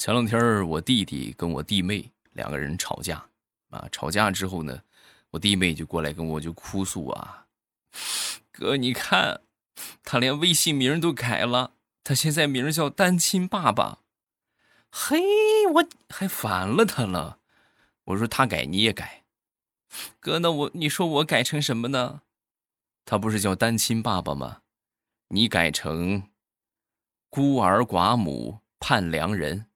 前两天我弟弟跟我弟妹两个人吵架，啊，吵架之后呢，我弟妹就过来跟我就哭诉啊，哥你看，他连微信名都改了，他现在名叫单亲爸爸。嘿，我还烦了他了。我说他改你也改，哥那我你说我改成什么呢？他不是叫单亲爸爸吗？你改成孤儿寡母盼良人。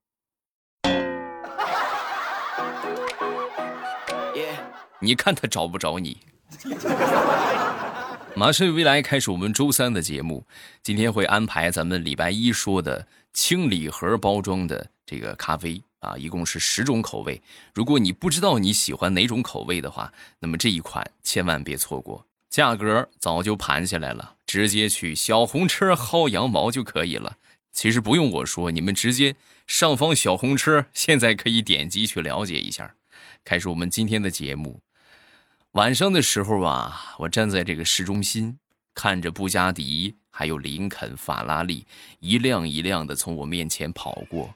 你看他找不着你。马上未来开始我们周三的节目，今天会安排咱们礼拜一说的轻礼盒包装的这个咖啡啊，一共是十种口味。如果你不知道你喜欢哪种口味的话，那么这一款千万别错过。价格早就盘下来了，直接去小红车薅羊毛就可以了。其实不用我说，你们直接上方小红车，现在可以点击去了解一下。开始我们今天的节目。晚上的时候啊，我站在这个市中心，看着布加迪还有林肯、法拉利一辆一辆的从我面前跑过，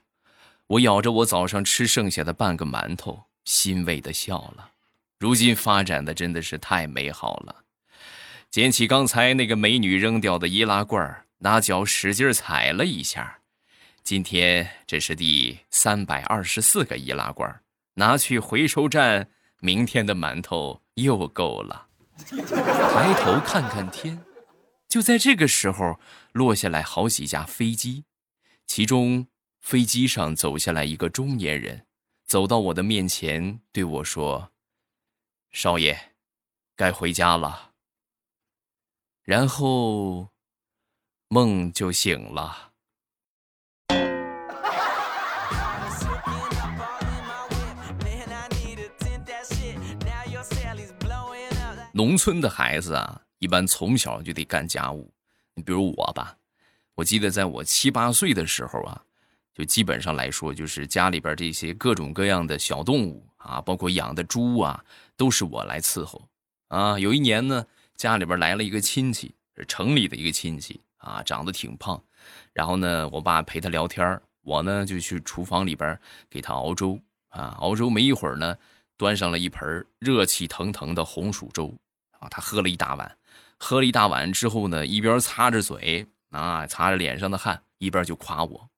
我咬着我早上吃剩下的半个馒头，欣慰的笑了。如今发展的真的是太美好了。捡起刚才那个美女扔掉的易拉罐，拿脚使劲踩了一下。今天这是第三百二十四个易拉罐，拿去回收站。明天的馒头又够了。抬头看看天，就在这个时候，落下来好几架飞机，其中飞机上走下来一个中年人，走到我的面前对我说：“少爷，该回家了。”然后，梦就醒了。农村的孩子啊，一般从小就得干家务。你比如我吧，我记得在我七八岁的时候啊，就基本上来说，就是家里边这些各种各样的小动物啊，包括养的猪啊，都是我来伺候。啊，有一年呢，家里边来了一个亲戚，是城里的一个亲戚啊，长得挺胖。然后呢，我爸陪他聊天，我呢就去厨房里边给他熬粥啊。熬粥没一会儿呢，端上了一盆热气腾腾的红薯粥。啊，他喝了一大碗，喝了一大碗之后呢，一边擦着嘴啊，擦着脸上的汗，一边就夸我：“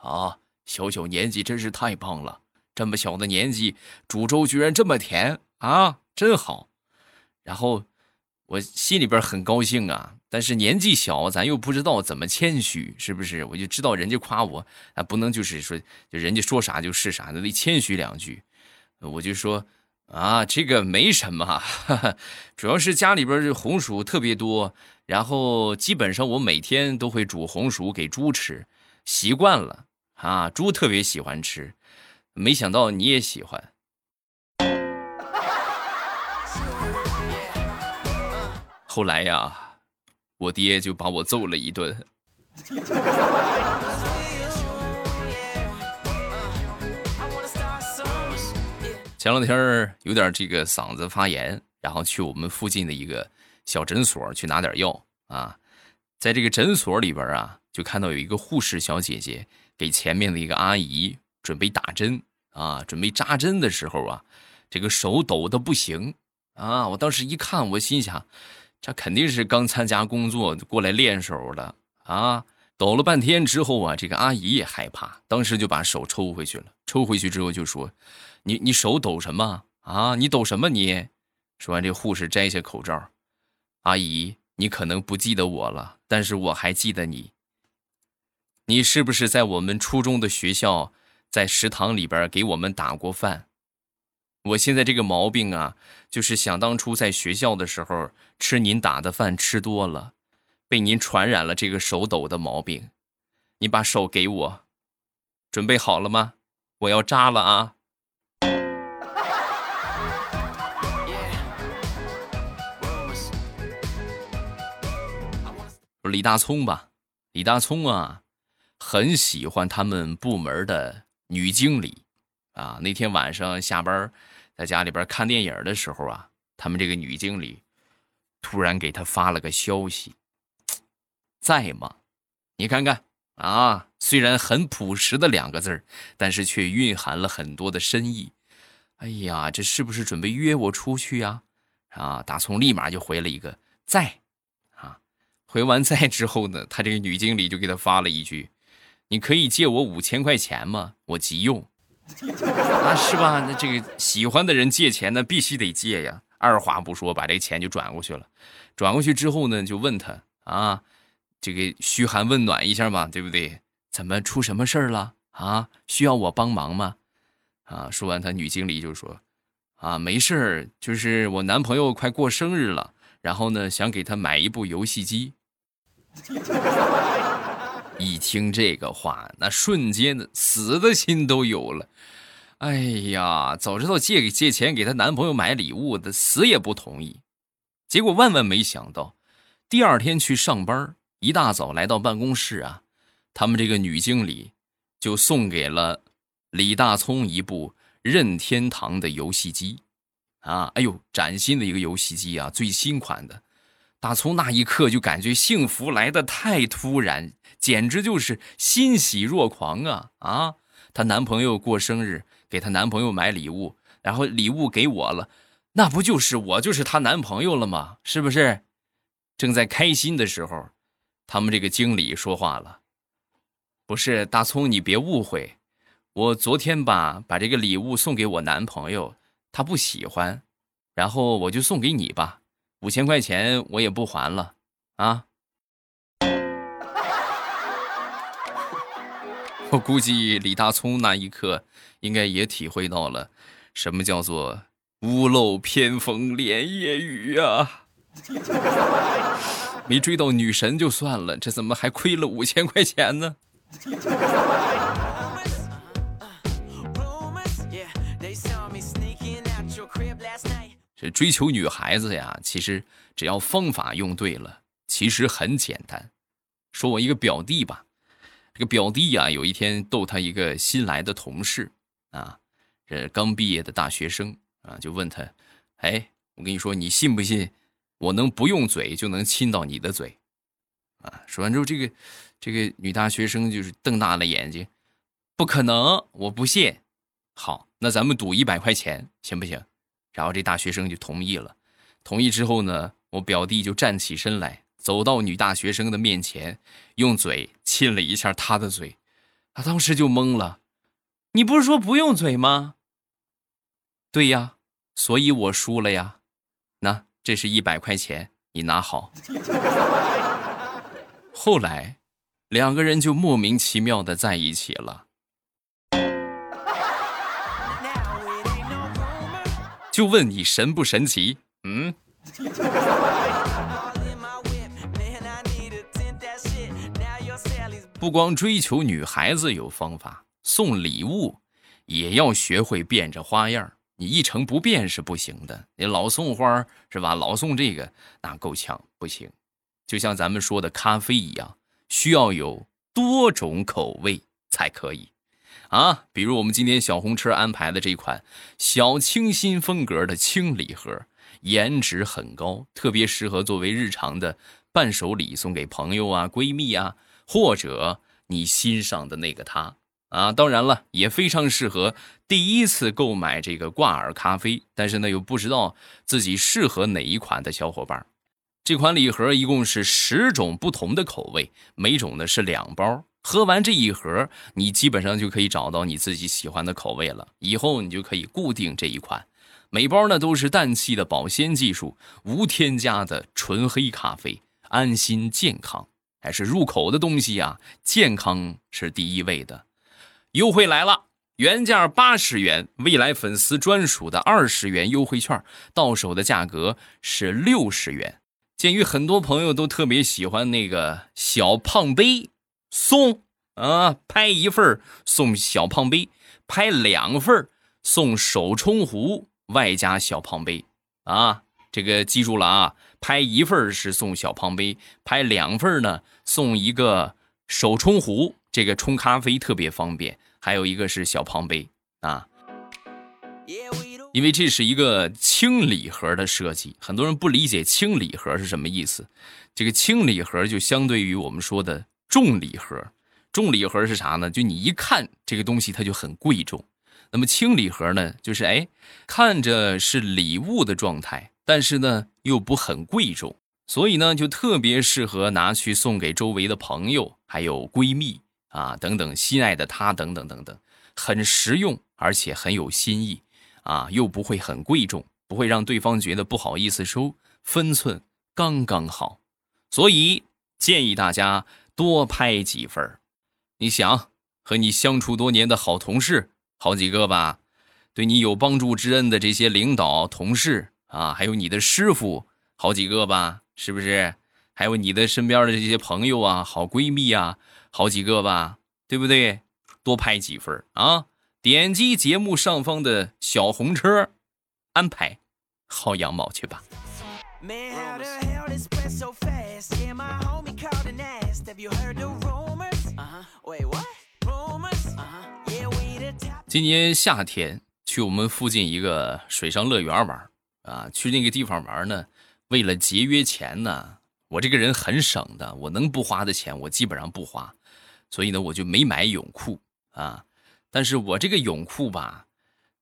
啊，小小年纪真是太棒了！这么小的年纪煮粥居然这么甜啊，真好。”然后我心里边很高兴啊，但是年纪小，咱又不知道怎么谦虚，是不是？我就知道人家夸我啊，不能就是说，就人家说啥就是啥，那得谦虚两句。我就说。啊，这个没什么，主要是家里边这红薯特别多，然后基本上我每天都会煮红薯给猪吃，习惯了啊，猪特别喜欢吃，没想到你也喜欢。后来呀，我爹就把我揍了一顿。前两天有点这个嗓子发炎，然后去我们附近的一个小诊所去拿点药啊，在这个诊所里边啊，就看到有一个护士小姐姐给前面的一个阿姨准备打针啊，准备扎针的时候啊，这个手抖的不行啊，我当时一看，我心想，这肯定是刚参加工作过来练手的啊，抖了半天之后啊，这个阿姨也害怕，当时就把手抽回去了，抽回去之后就说。你你手抖什么啊？你抖什么？你说完，这护士摘下口罩。阿姨，你可能不记得我了，但是我还记得你。你是不是在我们初中的学校，在食堂里边给我们打过饭？我现在这个毛病啊，就是想当初在学校的时候吃您打的饭吃多了，被您传染了这个手抖的毛病。你把手给我，准备好了吗？我要扎了啊！李大聪吧，李大聪啊，很喜欢他们部门的女经理，啊，那天晚上下班，在家里边看电影的时候啊，他们这个女经理突然给他发了个消息，在吗？你看看啊，虽然很朴实的两个字，但是却蕴含了很多的深意。哎呀，这是不是准备约我出去呀？啊，大葱立马就回了一个在。回完 在之后呢，他这个女经理就给他发了一句：“你可以借我五千块钱吗？我急用。”啊，是吧？那这个喜欢的人借钱，那必须得借呀。二话不说，把这钱就转过去了。转过去之后呢，就问他啊，这个嘘寒问暖一下嘛，对不对？怎么出什么事儿了啊？需要我帮忙吗？啊，说完，他女经理就说：“啊，没事儿，就是我男朋友快过生日了，然后呢，想给他买一部游戏机。” 一听这个话，那瞬间的死的心都有了。哎呀，早知道借给借钱给她男朋友买礼物的，死也不同意。结果万万没想到，第二天去上班，一大早来到办公室啊，他们这个女经理就送给了李大聪一部任天堂的游戏机，啊，哎呦，崭新的一个游戏机啊，最新款的。大葱那一刻就感觉幸福来的太突然，简直就是欣喜若狂啊啊！她男朋友过生日。给她男朋友买礼物，然后礼物给我了，那不就是我就是她男朋友了吗？是不是？正在开心的时候，他们这个经理说话了：“不是大葱，你别误会，我昨天吧把这个礼物送给我男朋友，他不喜欢，然后我就送给你吧，五千块钱我也不还了啊。”我估计李大聪那一刻应该也体会到了，什么叫做屋漏偏逢连夜雨啊！没追到女神就算了，这怎么还亏了五千块钱呢？这追求女孩子呀，其实只要方法用对了，其实很简单。说我一个表弟吧。这个表弟呀，有一天逗他一个新来的同事，啊，这刚毕业的大学生啊，就问他，哎，我跟你说，你信不信，我能不用嘴就能亲到你的嘴？啊，说完之后，这个这个女大学生就是瞪大了眼睛，不可能，我不信。好，那咱们赌一百块钱，行不行？然后这大学生就同意了。同意之后呢，我表弟就站起身来。走到女大学生的面前，用嘴亲了一下她的嘴，她当时就懵了。你不是说不用嘴吗？对呀，所以我输了呀。那这是一百块钱，你拿好。后来，两个人就莫名其妙的在一起了。就问你神不神奇？嗯。不光追求女孩子有方法，送礼物也要学会变着花样。你一成不变是不行的。你老送花是吧？老送这个那够呛，不行。就像咱们说的咖啡一样，需要有多种口味才可以啊。比如我们今天小红车安排的这款小清新风格的轻礼盒，颜值很高，特别适合作为日常的伴手礼送给朋友啊、闺蜜啊。或者你心上的那个他啊，当然了，也非常适合第一次购买这个挂耳咖啡，但是呢又不知道自己适合哪一款的小伙伴。这款礼盒一共是十种不同的口味，每种呢是两包。喝完这一盒，你基本上就可以找到你自己喜欢的口味了。以后你就可以固定这一款。每包呢都是氮气的保鲜技术，无添加的纯黑咖啡，安心健康。还是入口的东西呀，健康是第一位的。优惠来了，原价八十元，未来粉丝专属的二十元优惠券，到手的价格是六十元。鉴于很多朋友都特别喜欢那个小胖杯，送啊，拍一份送小胖杯，拍两份送手冲壶外加小胖杯啊，这个记住了啊。拍一份是送小胖杯，拍两份呢送一个手冲壶，这个冲咖啡特别方便。还有一个是小胖杯啊，因为这是一个轻礼盒的设计，很多人不理解轻礼盒是什么意思。这个轻礼盒就相对于我们说的重礼盒，重礼盒是啥呢？就你一看这个东西，它就很贵重。那么轻礼盒呢，就是哎，看着是礼物的状态，但是呢又不很贵重，所以呢就特别适合拿去送给周围的朋友，还有闺蜜啊等等心爱的他等等等等，很实用，而且很有新意啊，又不会很贵重，不会让对方觉得不好意思收，分寸刚刚好，所以建议大家多拍几份你想和你相处多年的好同事。好几个吧，对你有帮助之恩的这些领导、同事啊，还有你的师傅，好几个吧，是不是？还有你的身边的这些朋友啊、好闺蜜啊，好几个吧，对不对？多拍几份啊！点击节目上方的小红车，安排薅羊毛去吧。今年夏天去我们附近一个水上乐园玩啊，去那个地方玩呢，为了节约钱呢，我这个人很省的，我能不花的钱我基本上不花，所以呢我就没买泳裤啊。但是我这个泳裤吧，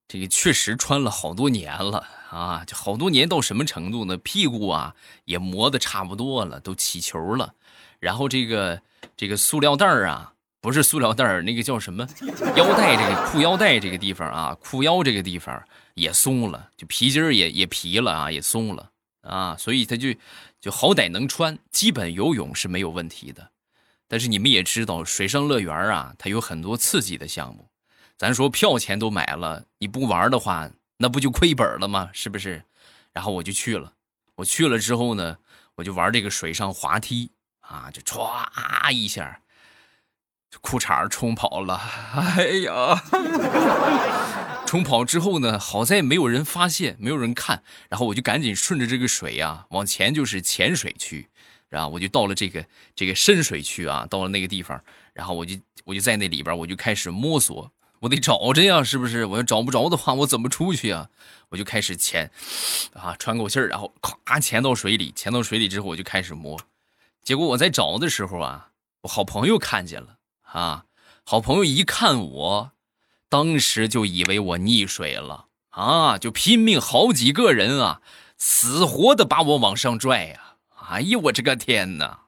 这个确实穿了好多年了啊，就好多年到什么程度呢？屁股啊也磨得差不多了，都起球了，然后这个这个塑料袋啊。不是塑料袋儿，那个叫什么腰带？这个裤腰带这个地方啊，裤腰这个地方也松了，就皮筋儿也也皮了啊，也松了啊，所以它就就好歹能穿，基本游泳是没有问题的。但是你们也知道，水上乐园啊，它有很多刺激的项目，咱说票钱都买了，你不玩的话，那不就亏本了吗？是不是？然后我就去了，我去了之后呢，我就玩这个水上滑梯啊，就歘一下。裤衩冲跑了，哎呀！冲跑之后呢，好在没有人发现，没有人看，然后我就赶紧顺着这个水呀往前，就是浅水区，然后我就到了这个这个深水区啊，到了那个地方，然后我就我就在那里边，我就开始摸索，我得找着呀，是不是？我要找不着的话，我怎么出去啊？我就开始潜，啊，喘口气儿，然后咵潜到水里，潜到水里之后，我就开始摸，结果我在找的时候啊，我好朋友看见了。啊，好朋友一看我，当时就以为我溺水了啊，就拼命好几个人啊，死活的把我往上拽呀！哎呀，我这个天哪！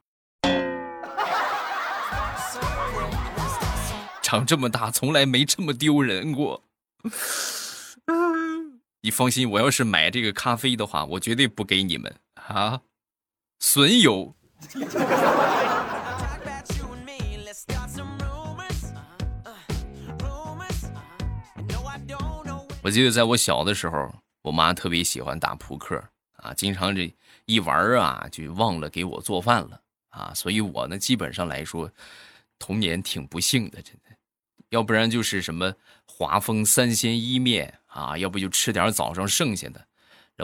长这么大从来没这么丢人过。你放心，我要是买这个咖啡的话，我绝对不给你们啊，损友。我记得在我小的时候，我妈特别喜欢打扑克啊，经常这一玩啊，就忘了给我做饭了啊，所以我呢，基本上来说，童年挺不幸的，真的，要不然就是什么华丰三鲜伊面啊，要不就吃点早上剩下的。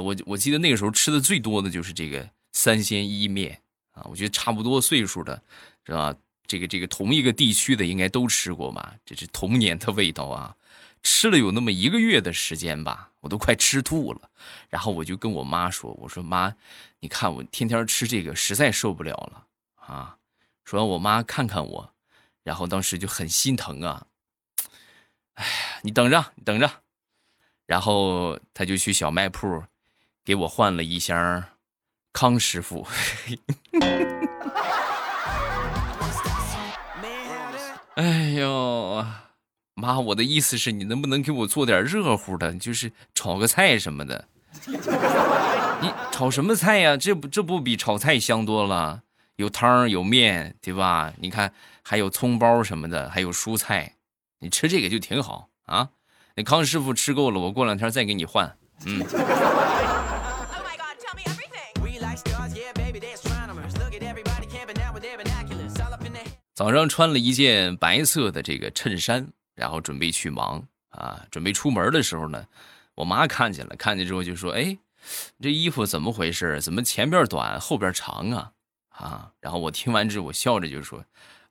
我我记得那个时候吃的最多的就是这个三鲜伊面啊，我觉得差不多岁数的，是吧？这个这个同一个地区的应该都吃过吧，这是童年的味道啊。吃了有那么一个月的时间吧，我都快吃吐了。然后我就跟我妈说：“我说妈，你看我天天吃这个，实在受不了了啊！”说完，我妈看看我，然后当时就很心疼啊。哎呀，你等着，你等着。然后他就去小卖铺，给我换了一箱康师傅。哎呦！妈，我的意思是你能不能给我做点热乎的，就是炒个菜什么的。你炒什么菜呀？这不这不比炒菜香多了？有汤有面，对吧？你看还有葱包什么的，还有蔬菜，你吃这个就挺好啊。那康师傅吃够了，我过两天再给你换。嗯。早上穿了一件白色的这个衬衫。然后准备去忙啊，准备出门的时候呢，我妈看见了，看见之后就说：“哎，这衣服怎么回事？怎么前边短后边长啊？”啊，然后我听完之后，我笑着就说：“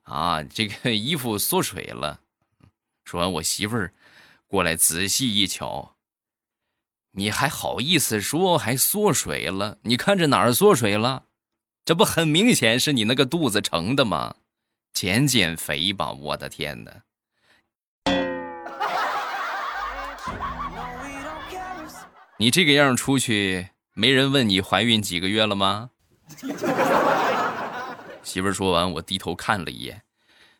啊，这个衣服缩水了。”说完，我媳妇儿过来仔细一瞧，你还好意思说还缩水了？你看这哪儿缩水了？这不很明显是你那个肚子成的吗？减减肥吧！我的天哪！你这个样出去，没人问你怀孕几个月了吗？媳妇儿说完，我低头看了一眼，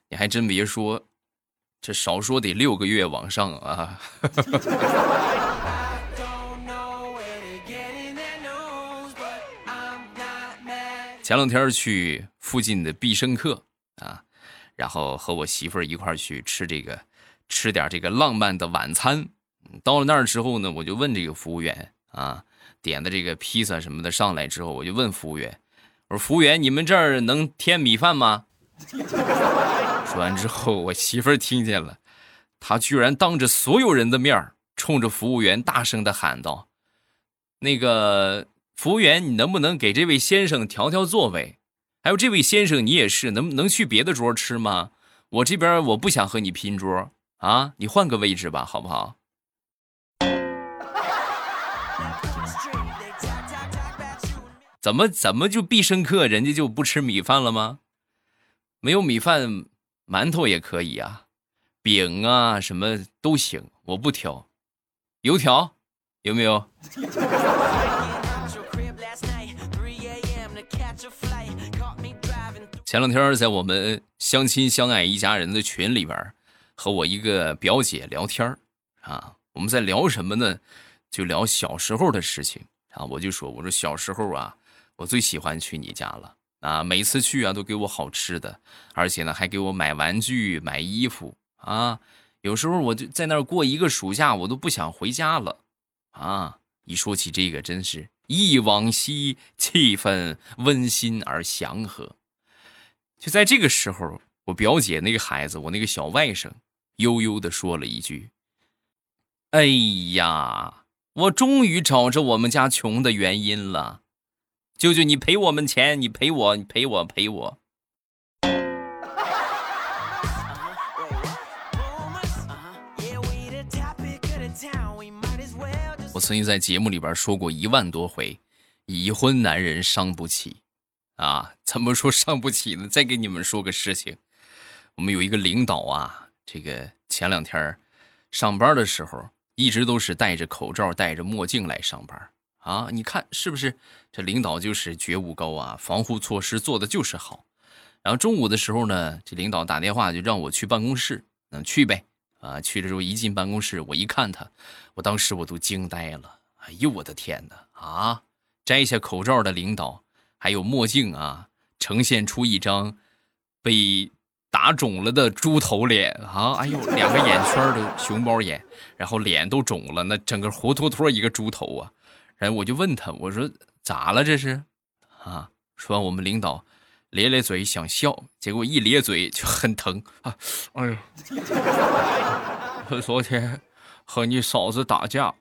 你还真别说，这少说得六个月往上啊！前两天去附近的必胜客啊，然后和我媳妇儿一块儿去吃这个，吃点这个浪漫的晚餐。到了那儿之后呢，我就问这个服务员啊，点的这个披萨什么的上来之后，我就问服务员，我说：“服务员，你们这儿能添米饭吗？” 说完之后，我媳妇儿听见了，她居然当着所有人的面，冲着服务员大声的喊道：“那个。”服务员，你能不能给这位先生调调座位？还有这位先生，你也是，能能去别的桌吃吗？我这边我不想和你拼桌啊，你换个位置吧，好不好？怎么怎么就必胜客人家就不吃米饭了吗？没有米饭，馒头也可以啊，饼啊什么都行，我不挑。油条有没有？前两天在我们相亲相爱一家人的群里边，和我一个表姐聊天啊，我们在聊什么呢？就聊小时候的事情啊。我就说，我说小时候啊，我最喜欢去你家了啊，每次去啊都给我好吃的，而且呢还给我买玩具、买衣服啊。有时候我就在那儿过一个暑假，我都不想回家了啊。一说起这个，真是忆往昔，气氛温馨而祥和。就在这个时候，我表姐那个孩子，我那个小外甥，悠悠的说了一句：“哎呀，我终于找着我们家穷的原因了，舅舅，你赔我们钱，你赔我，你赔我，赔我。”我曾经在节目里边说过一万多回，已婚男人伤不起。啊，怎么说伤不起呢？再给你们说个事情，我们有一个领导啊，这个前两天上班的时候，一直都是戴着口罩、戴着墨镜来上班啊。你看是不是？这领导就是觉悟高啊，防护措施做的就是好。然后中午的时候呢，这领导打电话就让我去办公室，嗯，去呗。啊，去的时候一进办公室，我一看他，我当时我都惊呆了。哎呦，我的天哪！啊，摘下口罩的领导。还有墨镜啊，呈现出一张被打肿了的猪头脸啊！哎呦，两个眼圈的熊猫眼，然后脸都肿了，那整个活脱脱一个猪头啊！然后我就问他，我说咋了这是？啊，说完我们领导咧咧嘴想笑，结果一咧嘴就很疼啊！哎呦，昨天和你嫂子打架。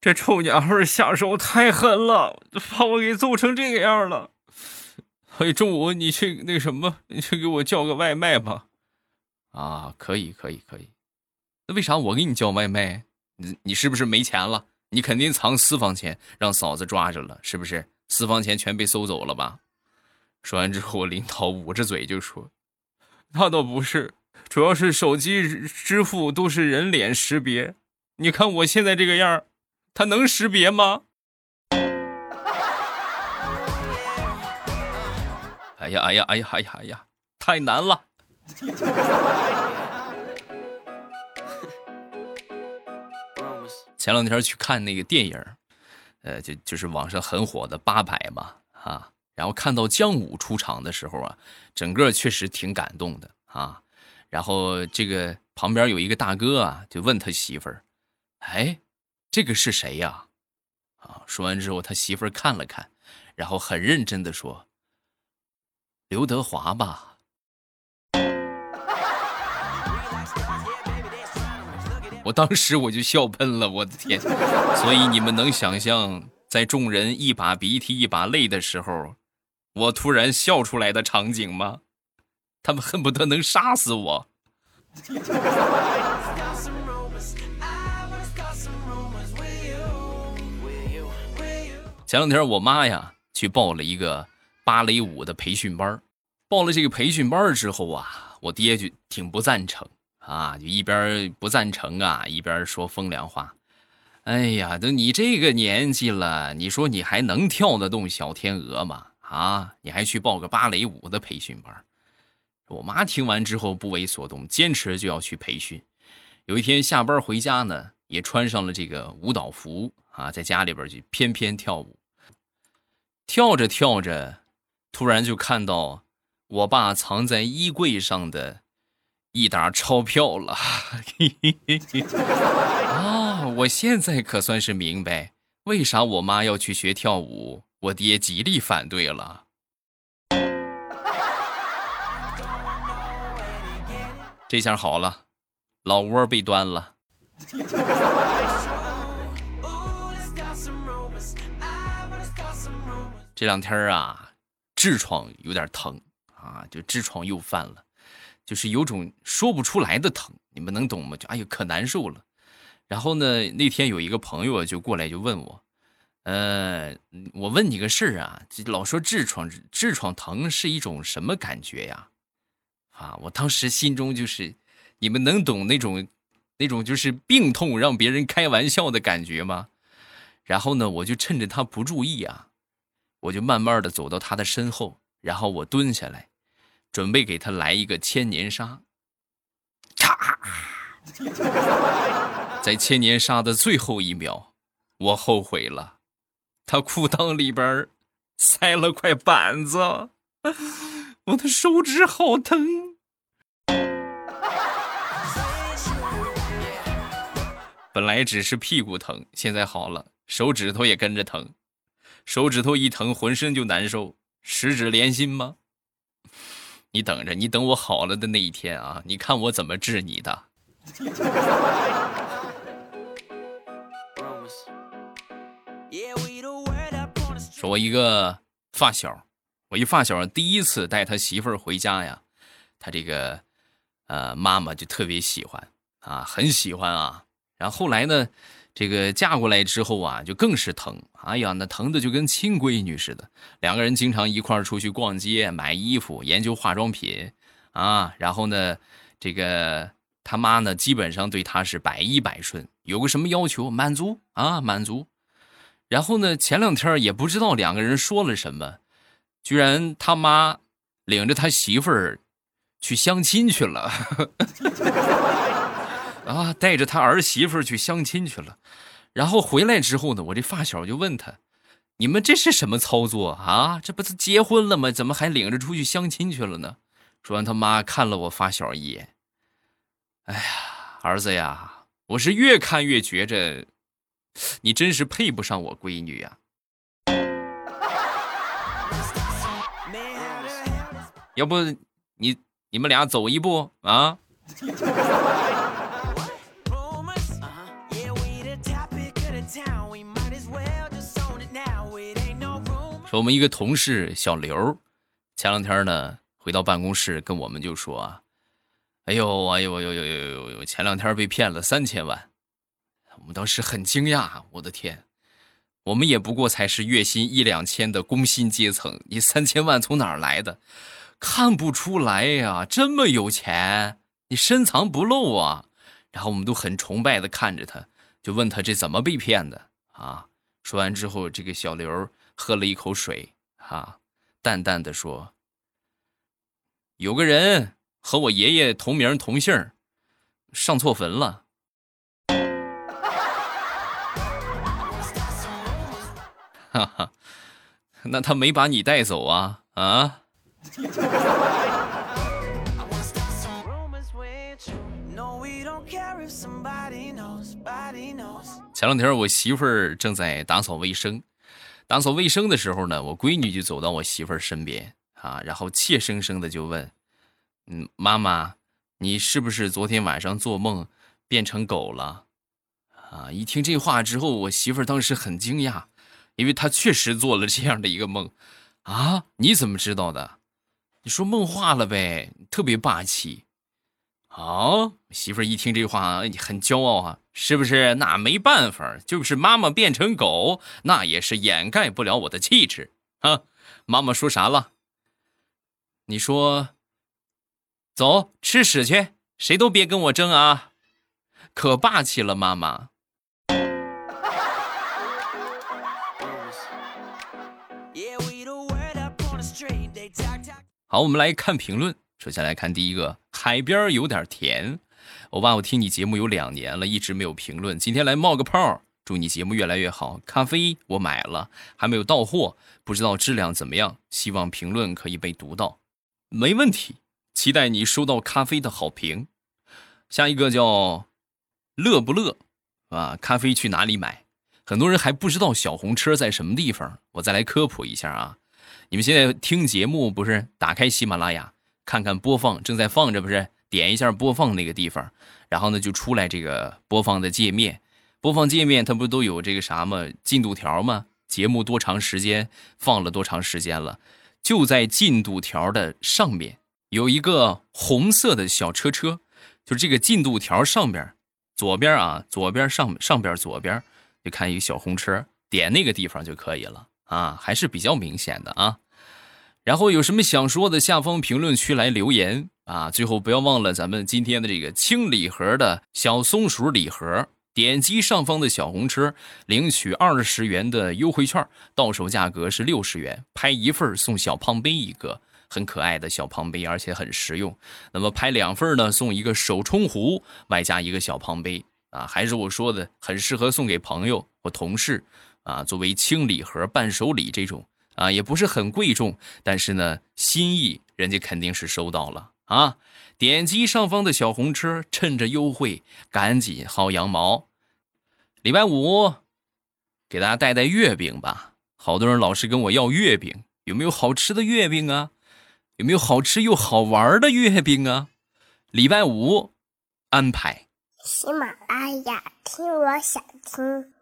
这臭娘们下手太狠了，把我给揍成这个样了。嘿，中午你去那什么，你去给我叫个外卖吧。啊，可以，可以，可以。那为啥我给你叫外卖？你你是不是没钱了？你肯定藏私房钱，让嫂子抓着了，是不是？私房钱全被搜走了吧？说完之后，我领导捂着嘴就说：“那倒不是，主要是手机支付都是人脸识别。你看我现在这个样他能识别吗？哎呀哎呀哎呀哎呀哎呀，太难了！前两天去看那个电影，呃，就就是网上很火的《八佰》嘛，啊，然后看到姜武出场的时候啊，整个确实挺感动的啊。然后这个旁边有一个大哥啊，就问他媳妇儿：“哎。”这个是谁呀？啊！说完之后，他媳妇儿看了看，然后很认真的说：“刘德华吧。”我当时我就笑喷了，我的天！所以你们能想象，在众人一把鼻涕一把泪的时候，我突然笑出来的场景吗？他们恨不得能杀死我。前两天我妈呀去报了一个芭蕾舞的培训班报了这个培训班之后啊，我爹就挺不赞成啊，就一边不赞成啊，一边说风凉话。哎呀，都你这个年纪了，你说你还能跳得动小天鹅吗？啊，你还去报个芭蕾舞的培训班？我妈听完之后不为所动，坚持就要去培训。有一天下班回家呢，也穿上了这个舞蹈服啊，在家里边就翩翩跳舞。跳着跳着，突然就看到我爸藏在衣柜上的一沓钞票了。啊，我现在可算是明白，为啥我妈要去学跳舞，我爹极力反对了。这下好了，老窝被端了。这两天啊，痔疮有点疼啊，就痔疮又犯了，就是有种说不出来的疼，你们能懂吗？就哎呦，可难受了。然后呢，那天有一个朋友就过来就问我，呃，我问你个事儿啊，老说痔疮，痔疮疼是一种什么感觉呀？啊，我当时心中就是，你们能懂那种，那种就是病痛让别人开玩笑的感觉吗？然后呢，我就趁着他不注意啊。我就慢慢的走到他的身后，然后我蹲下来，准备给他来一个千年杀。嚓！在千年杀的最后一秒，我后悔了，他裤裆里边塞了块板子，我的手指好疼。本来只是屁股疼，现在好了，手指头也跟着疼。手指头一疼，浑身就难受，十指连心吗？你等着，你等我好了的那一天啊！你看我怎么治你的。说，我一个发小，我一发小第一次带他媳妇儿回家呀，他这个呃妈妈就特别喜欢啊，很喜欢啊。然后后来呢？这个嫁过来之后啊，就更是疼。哎呀，那疼的就跟亲闺女似的。两个人经常一块儿出去逛街、买衣服、研究化妆品啊。然后呢，这个他妈呢，基本上对他是百依百顺，有个什么要求满足啊，满足。然后呢，前两天也不知道两个人说了什么，居然他妈领着他媳妇儿去相亲去了。啊，带着他儿媳妇去相亲去了，然后回来之后呢，我这发小就问他：“你们这是什么操作啊？这不是结婚了吗？怎么还领着出去相亲去了呢？”说完，他妈看了我发小一眼：“哎呀，儿子呀，我是越看越觉着，你真是配不上我闺女呀。要不你你们俩走一步啊？” 说我们一个同事小刘，前两天呢回到办公室跟我们就说啊，哎呦哎呦呦呦呦呦，前两天被骗了三千万，我们当时很惊讶，我的天，我们也不过才是月薪一两千的工薪阶层，你三千万从哪儿来的？看不出来呀，这么有钱，你深藏不露啊！然后我们都很崇拜的看着他，就问他这怎么被骗的啊？说完之后，这个小刘。喝了一口水，哈，淡淡的说：“有个人和我爷爷同名同姓，上错坟了。” 哈哈，那他没把你带走啊？啊？前两天我媳妇儿正在打扫卫生。打扫卫生的时候呢，我闺女就走到我媳妇儿身边啊，然后怯生生的就问：“嗯，妈妈，你是不是昨天晚上做梦变成狗了？”啊，一听这话之后，我媳妇儿当时很惊讶，因为她确实做了这样的一个梦。啊，你怎么知道的？你说梦话了呗，特别霸气。好，媳妇一听这话很骄傲啊，是不是？那没办法，就是妈妈变成狗，那也是掩盖不了我的气质啊。妈妈说啥了？你说，走吃屎去，谁都别跟我争啊！可霸气了，妈妈。好，我们来看评论。首先来看第一个，海边有点甜。欧巴，我听你节目有两年了，一直没有评论，今天来冒个泡。祝你节目越来越好。咖啡我买了，还没有到货，不知道质量怎么样。希望评论可以被读到，没问题。期待你收到咖啡的好评。下一个叫乐不乐啊？咖啡去哪里买？很多人还不知道小红车在什么地方，我再来科普一下啊。你们现在听节目不是打开喜马拉雅，看看播放正在放着，不是点一下播放那个地方，然后呢就出来这个播放的界面。播放界面它不都有这个啥吗？进度条吗？节目多长时间放了多长时间了？就在进度条的上面有一个红色的小车车，就是这个进度条上边，左边啊，左边上上边左边就看一个小红车，点那个地方就可以了啊，还是比较明显的啊。然后有什么想说的，下方评论区来留言啊。最后不要忘了咱们今天的这个清礼盒的小松鼠礼盒。点击上方的小红车，领取二十元的优惠券，到手价格是六十元。拍一份送小胖杯一个，很可爱的小胖杯，而且很实用。那么拍两份呢，送一个手冲壶，外加一个小胖杯啊，还是我说的，很适合送给朋友或同事啊，作为轻礼盒、伴手礼这种啊，也不是很贵重，但是呢，心意人家肯定是收到了啊。点击上方的小红车，趁着优惠赶紧薅羊毛。礼拜五给大家带带月饼吧，好多人老是跟我要月饼，有没有好吃的月饼啊？有没有好吃又好玩的月饼啊？礼拜五安排。喜马拉雅听，我想听。